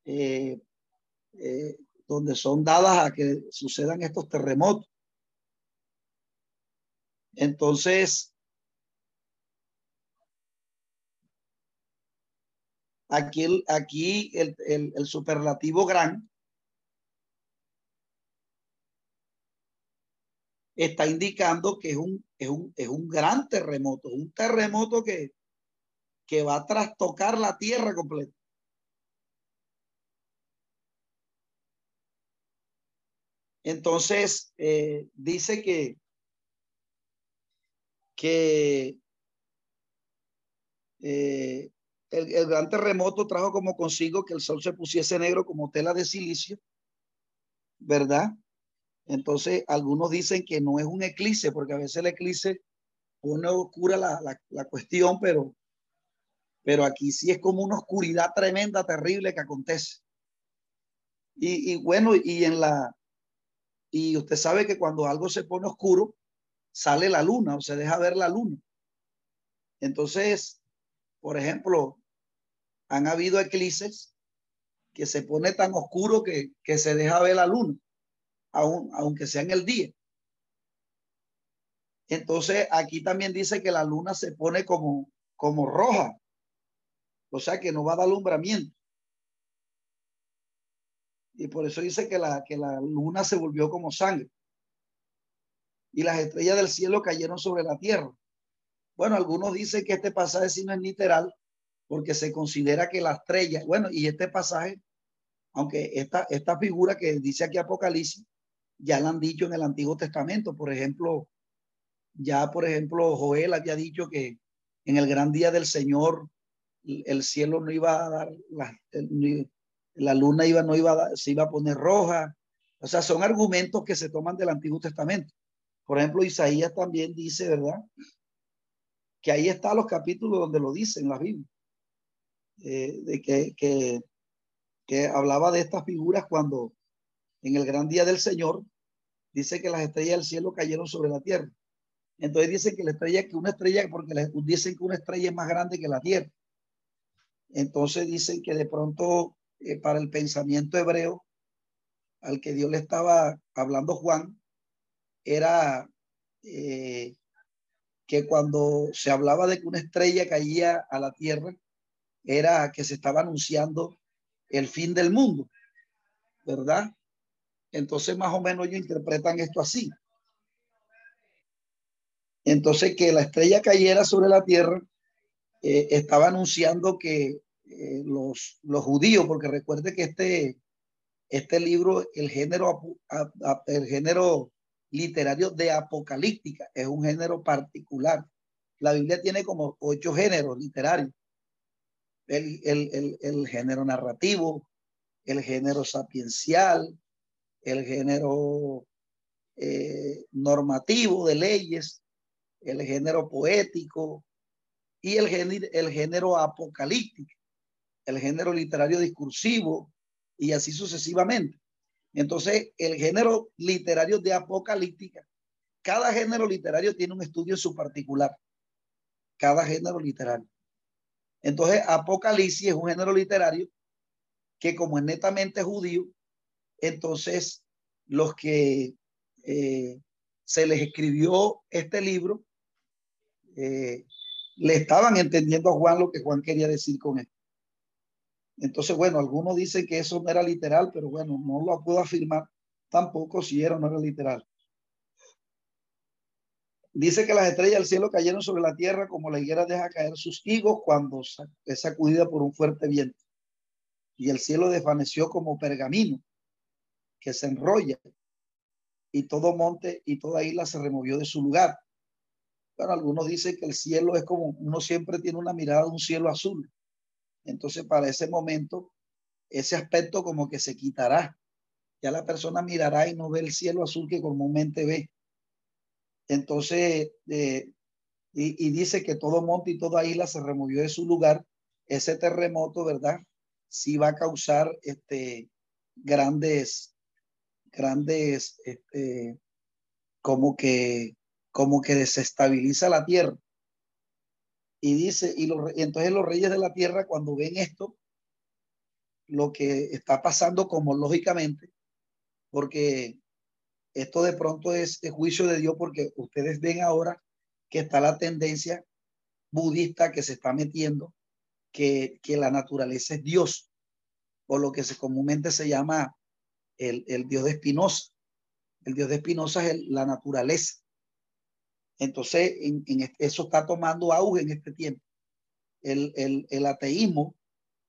eh, eh, donde son dadas a que sucedan estos terremotos. Entonces, aquí, aquí el, el, el superlativo gran está indicando que es un, es un, es un gran terremoto, un terremoto que, que va a trastocar la tierra completa. Entonces, eh, dice que, que eh, el, gran terremoto trajo como consigo que el sol se pusiese negro como tela de silicio, ¿verdad? Entonces, algunos dicen que no es un eclipse, porque a veces el eclipse pone oscura la, la, la cuestión, pero pero aquí sí es como una oscuridad tremenda, terrible que acontece. Y, y, bueno, y en la, y usted sabe que cuando algo se pone oscuro, sale la luna o se deja ver la luna. Entonces, por ejemplo, han habido eclipses que se pone tan oscuro que, que se deja ver la luna, aun, aunque sea en el día. Entonces, aquí también dice que la luna se pone como, como roja, o sea que no va a dar alumbramiento. Y por eso dice que la, que la luna se volvió como sangre. Y las estrellas del cielo cayeron sobre la tierra. Bueno, algunos dicen que este pasaje sí no es literal, porque se considera que la estrella, bueno, y este pasaje, aunque esta, esta figura que dice aquí Apocalipsis, ya la han dicho en el Antiguo Testamento. Por ejemplo, ya por ejemplo, Joel había dicho que en el gran día del Señor el cielo no iba a dar, la, la luna iba, no iba a dar, se iba a poner roja. O sea, son argumentos que se toman del Antiguo Testamento. Por ejemplo, Isaías también dice, ¿verdad? Que ahí están los capítulos donde lo dice en la Biblia. Eh, de que, que, hablaba de estas figuras cuando en el gran día del Señor dice que las estrellas del cielo cayeron sobre la tierra. Entonces dicen que la estrella, que una estrella, porque dicen que una estrella es más grande que la tierra. Entonces dicen que de pronto eh, para el pensamiento hebreo al que Dios le estaba hablando Juan era eh, que cuando se hablaba de que una estrella caía a la tierra era que se estaba anunciando el fin del mundo, ¿verdad? Entonces más o menos ellos interpretan esto así. Entonces que la estrella cayera sobre la tierra eh, estaba anunciando que eh, los, los judíos, porque recuerde que este, este libro, el género, el género literario de apocalíptica, es un género particular. La Biblia tiene como ocho géneros literarios. El, el, el, el género narrativo, el género sapiencial, el género eh, normativo de leyes, el género poético, y el género, el género apocalíptico, el género literario discursivo y así sucesivamente. Entonces, el género literario de apocalíptica, cada género literario tiene un estudio en su particular, cada género literario. Entonces, Apocalipsis es un género literario que como es netamente judío, entonces los que eh, se les escribió este libro eh, le estaban entendiendo a Juan lo que Juan quería decir con él. Entonces, bueno, algunos dicen que eso no era literal, pero bueno, no lo puedo afirmar tampoco si era o no era literal. Dice que las estrellas del cielo cayeron sobre la tierra como la higuera deja caer sus higos cuando es sacudida por un fuerte viento. Y el cielo desvaneció como pergamino que se enrolla y todo monte y toda isla se removió de su lugar. Bueno, algunos dicen que el cielo es como uno siempre tiene una mirada de un cielo azul. Entonces, para ese momento, ese aspecto como que se quitará. Ya la persona mirará y no ve el cielo azul que comúnmente ve. Entonces, eh, y, dice que todo monte y toda isla se removió de su lugar. Ese terremoto, ¿verdad? Sí va a causar este, grandes, grandes, este, como que, como que desestabiliza la tierra. Y dice, y, los, y entonces los reyes de la tierra cuando ven esto, lo que está pasando como lógicamente, porque esto de pronto es el juicio de Dios porque ustedes ven ahora que está la tendencia budista que se está metiendo, que, que la naturaleza es Dios, o lo que se comúnmente se llama el, el Dios de Espinosa. El Dios de Espinosa es la naturaleza. Entonces, en, eso está tomando auge en este tiempo. El, ateísmo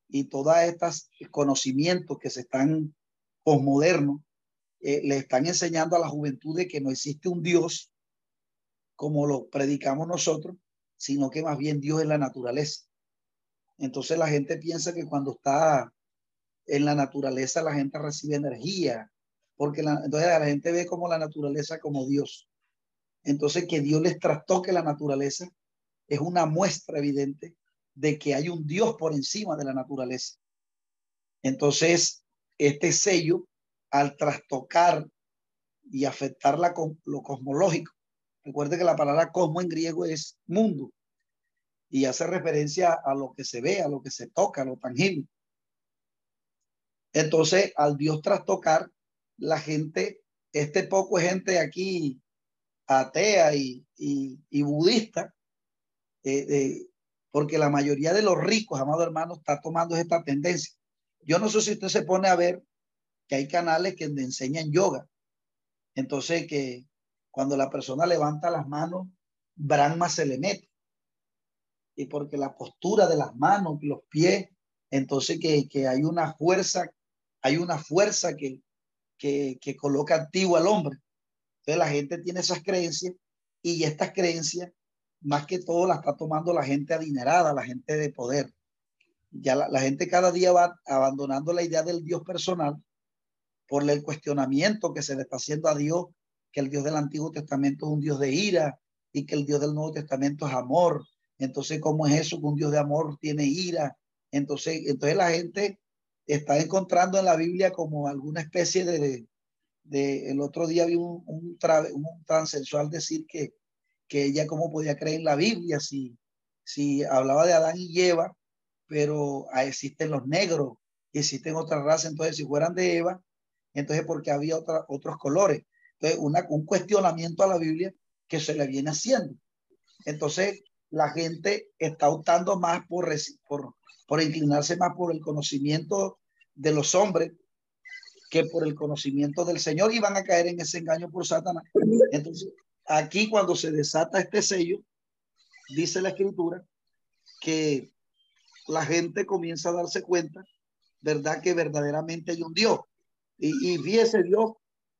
y todos estos conocimientos que se están posmodernos eh, le están enseñando a la juventud de que no existe un Dios como lo predicamos nosotros, sino que más bien Dios es la naturaleza. Entonces la gente piensa que cuando está en la naturaleza la gente recibe energía, porque entonces la gente ve como la naturaleza como Dios. Entonces que Dios les trastoque la naturaleza es una muestra evidente de que hay un Dios por encima de la naturaleza. Entonces, este sello al trastocar y afectar la, lo cosmológico. Recuerde que la palabra cosmo en griego es mundo y hace referencia a lo que se ve, a lo que se toca, a lo tangible. Entonces, al Dios trastocar, la gente, este poco gente aquí atea y, y, budista, eh, eh, porque la mayoría de los ricos, amado hermano, está tomando esta tendencia. Yo no sé si usted se pone a ver que hay canales que enseñan yoga. Entonces, que cuando la persona levanta las manos, Brahma se le mete. Y porque la postura de las manos, los pies, entonces que, que hay una fuerza, hay una fuerza que, que, que coloca activo al hombre. La gente tiene esas creencias y estas creencias, más que todo, las está tomando la gente adinerada, la gente de poder. Ya la, la gente cada día va abandonando la idea del Dios personal por el cuestionamiento que se le está haciendo a Dios, que el Dios del Antiguo Testamento es un Dios de ira y que el Dios del Nuevo Testamento es amor. Entonces, ¿cómo es eso que un Dios de amor tiene ira? Entonces, entonces la gente está encontrando en la Biblia como alguna especie de, el otro día vi un, un, transensual decir que, que ella cómo podía creer en la Biblia si, si hablaba de Adán y Eva, pero existen los negros, existen otras razas, entonces si fueran de Eva, entonces porque había otros colores. Entonces, una, un cuestionamiento a la Biblia que se le viene haciendo. Entonces, la gente está optando más por, por, por inclinarse más por el conocimiento de los hombres que por el conocimiento del Señor y van a caer en ese engaño por Satanás. Entonces, aquí cuando se desata este sello, dice la escritura que la gente comienza a darse cuenta, ¿verdad? Que verdaderamente hay un Dios. Y, y fíjese Dios,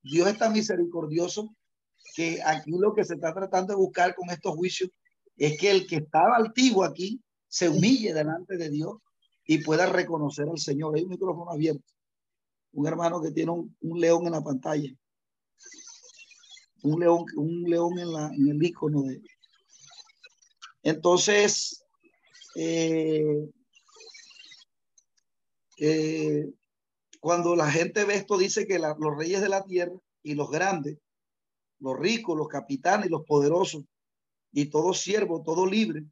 Dios está misericordioso, que aquí lo que se está tratando de buscar con estos juicios es que el que estaba altivo aquí se humille delante de Dios y pueda reconocer al Señor. Hay un micrófono abierto. Un hermano que tiene un, león en la pantalla. Un león, un león en, la, en el icono de. Entonces, eh, eh, cuando la gente ve esto, dice que la, los reyes de la tierra y los grandes, los ricos, los capitanes, los poderosos y todo siervo, todo libre,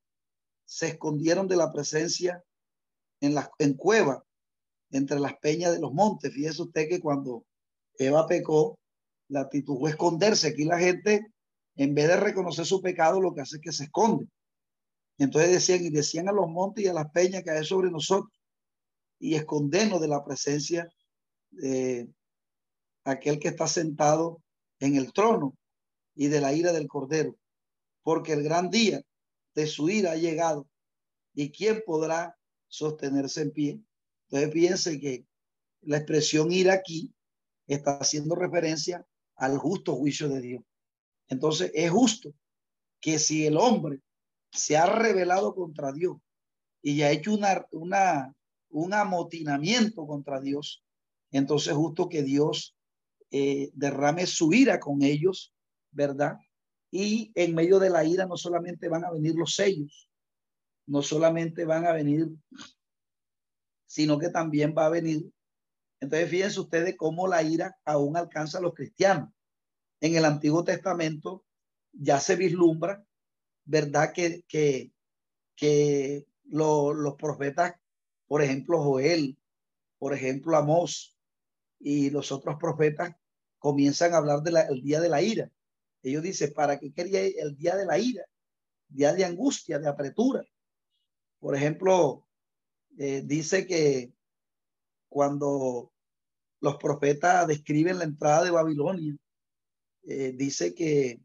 se escondieron de la presencia en la en cueva, entre las peñas de los montes. Fíjese usted que cuando Eva pecó, la actitud esconderse. Aquí la gente, en vez de reconocer su pecado, lo que hace es que se esconde. Entonces decían, y decían a los montes y a las peñas que hay sobre nosotros y escondernos de la presencia de aquel que está sentado en el trono y de la ira del cordero. porque el gran día de su ira ha llegado. ¿Y quién podrá sostenerse en pie? Entonces piense que la expresión ira aquí está haciendo referencia al justo juicio de Dios. Entonces es justo que si el hombre se ha rebelado contra Dios y ha hecho una, una, un amotinamiento contra Dios, entonces justo que Dios eh, derrame su ira con ellos, ¿verdad? Y en medio de la ira no solamente van a venir los sellos, no solamente van a venir, sino que también va a venir. Entonces fíjense ustedes cómo la ira aún alcanza a los cristianos. En el Antiguo Testamento ya se vislumbra, ¿verdad? Que, que, que los profetas, por ejemplo, Joel, por ejemplo, Amós y los otros profetas comienzan a hablar del día de la ira. Ellos dicen, ¿para qué quería el día de la ira? Día de angustia, de apretura. Por ejemplo, eh, dice que cuando los profetas describen la entrada de Babilonia, eh, dice que,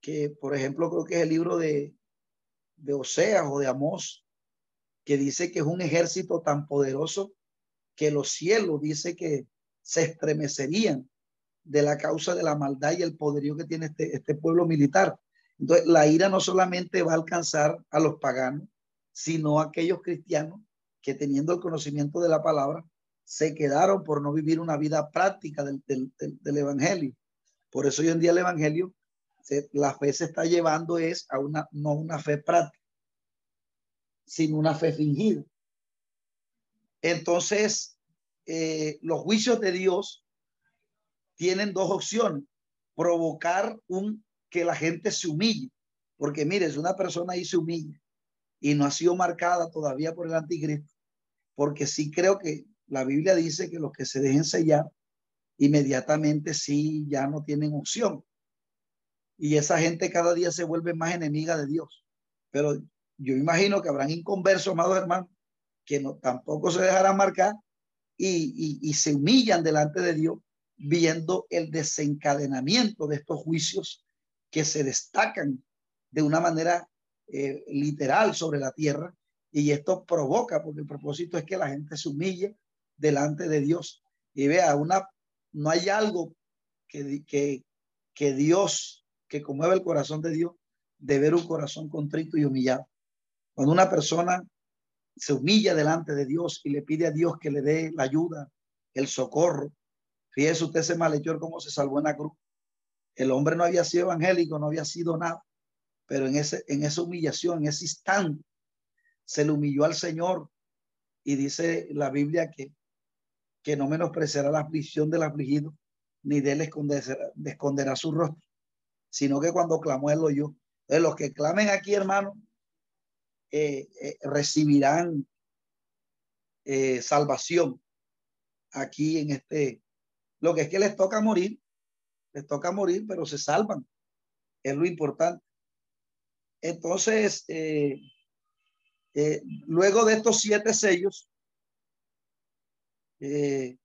que, por ejemplo, creo que es el libro de, de Oseas o de Amós, que dice que es un ejército tan poderoso que los cielos dice que se estremecerían de la causa de la maldad y el poderío que tiene este, este pueblo militar. Entonces, la ira no solamente va a alcanzar a los paganos, sino a aquellos cristianos que teniendo el conocimiento de la palabra, se quedaron por no vivir una vida práctica del, del, Evangelio. Por eso hoy en día el Evangelio, la fe se está llevando es a una, no una fe práctica, sino una fe fingida. Entonces, eh, los juicios de Dios tienen dos opciones. Provocar un que la gente se humille. Porque mire, si una persona ahí se humilla y no ha sido marcada todavía por el anticristo, porque sí creo que la Biblia dice que los que se dejen sellar, inmediatamente sí ya no tienen opción. Y esa gente cada día se vuelve más enemiga de Dios. Pero yo imagino que habrán inconversos, amados hermanos, que no, tampoco se dejarán marcar y, y se humillan delante de Dios viendo el desencadenamiento de estos juicios que se destacan de una manera eh, literal sobre la tierra y esto provoca, porque el propósito es que la gente se humille delante de Dios y vea, una, no hay algo que, que, que Dios, que conmueve el corazón de Dios, de ver un corazón contrito y humillado. Cuando una persona se humilla delante de Dios y le pide a Dios que le dé la ayuda, el socorro, Fíjese usted ese malhechor cómo se salvó en la cruz. El hombre no había sido evangélico, no había sido nada, pero en, ese, en esa humillación, en ese instante, se le humilló al Señor y dice la Biblia que, que no menospreciará la aflicción del afligido, ni de él esconderá, esconderá su rostro, sino que cuando clamó él lo oyó. Los que clamen aquí, hermano, eh, eh, recibirán eh, salvación aquí en este, lo que es que les toca morir, les toca morir, pero se salvan. Es lo importante. Entonces, eh, eh, luego de estos siete sellos, eh,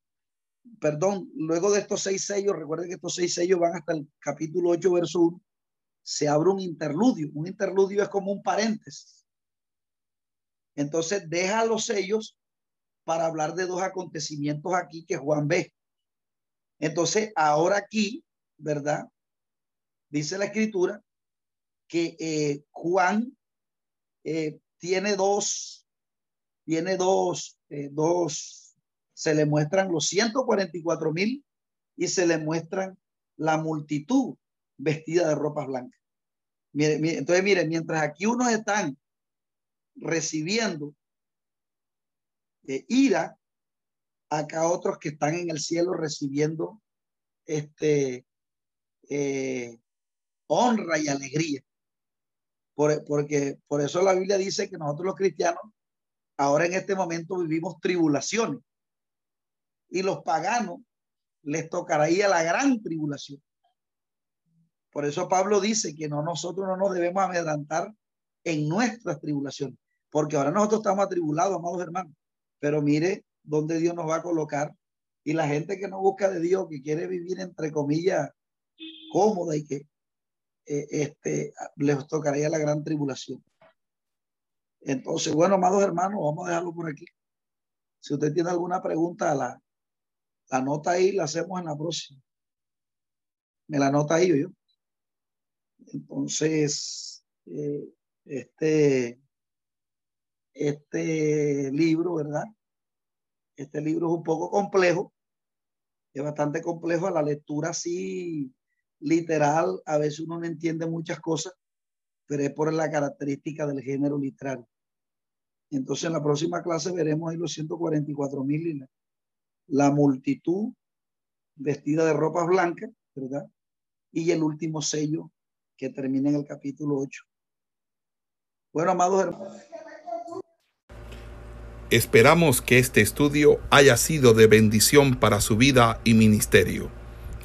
perdón, luego de estos seis sellos, recuerden que estos seis sellos van hasta el capítulo 8, verso 1, se abre un interludio. Un interludio es como un paréntesis. Entonces, deja los sellos para hablar de dos acontecimientos aquí que Juan ve. Entonces, ahora aquí, ¿verdad? Dice la escritura que eh, Juan eh, tiene dos, tiene dos, eh, dos, se le muestran los 144 mil y se le muestran la multitud vestida de ropas blancas. Mire, mire, entonces, miren, mientras aquí unos están recibiendo ira, acá otros que están en el cielo recibiendo este, honra y alegría. Por, porque por eso la Biblia dice que nosotros los cristianos ahora en este momento vivimos tribulaciones y los paganos les tocará ir a la gran tribulación. Por eso Pablo dice que no, nosotros no nos debemos amedrantar en nuestras tribulaciones, porque ahora nosotros estamos atribulados, amados hermanos. Pero mire dónde Dios nos va a colocar. Y la gente que no busca de Dios, que quiere vivir entre comillas cómoda y que eh, este, les tocaría la gran tribulación. Entonces, bueno, amados hermanos, vamos a dejarlo por aquí. Si usted tiene alguna pregunta, la, la nota ahí, la hacemos en la próxima. Me la nota ahí yo. Entonces, eh, este, este libro, ¿verdad? Este libro es un poco complejo, es bastante complejo a la lectura así literal, a veces uno no entiende muchas cosas, pero es por la característica del género literario. Entonces en la próxima clase veremos ahí los 144 mil la, multitud vestida de ropas blancas, ¿verdad? Y el último sello que termina en el capítulo 8. Bueno, amados hermanos. Esperamos que este estudio haya sido de bendición para su vida y ministerio.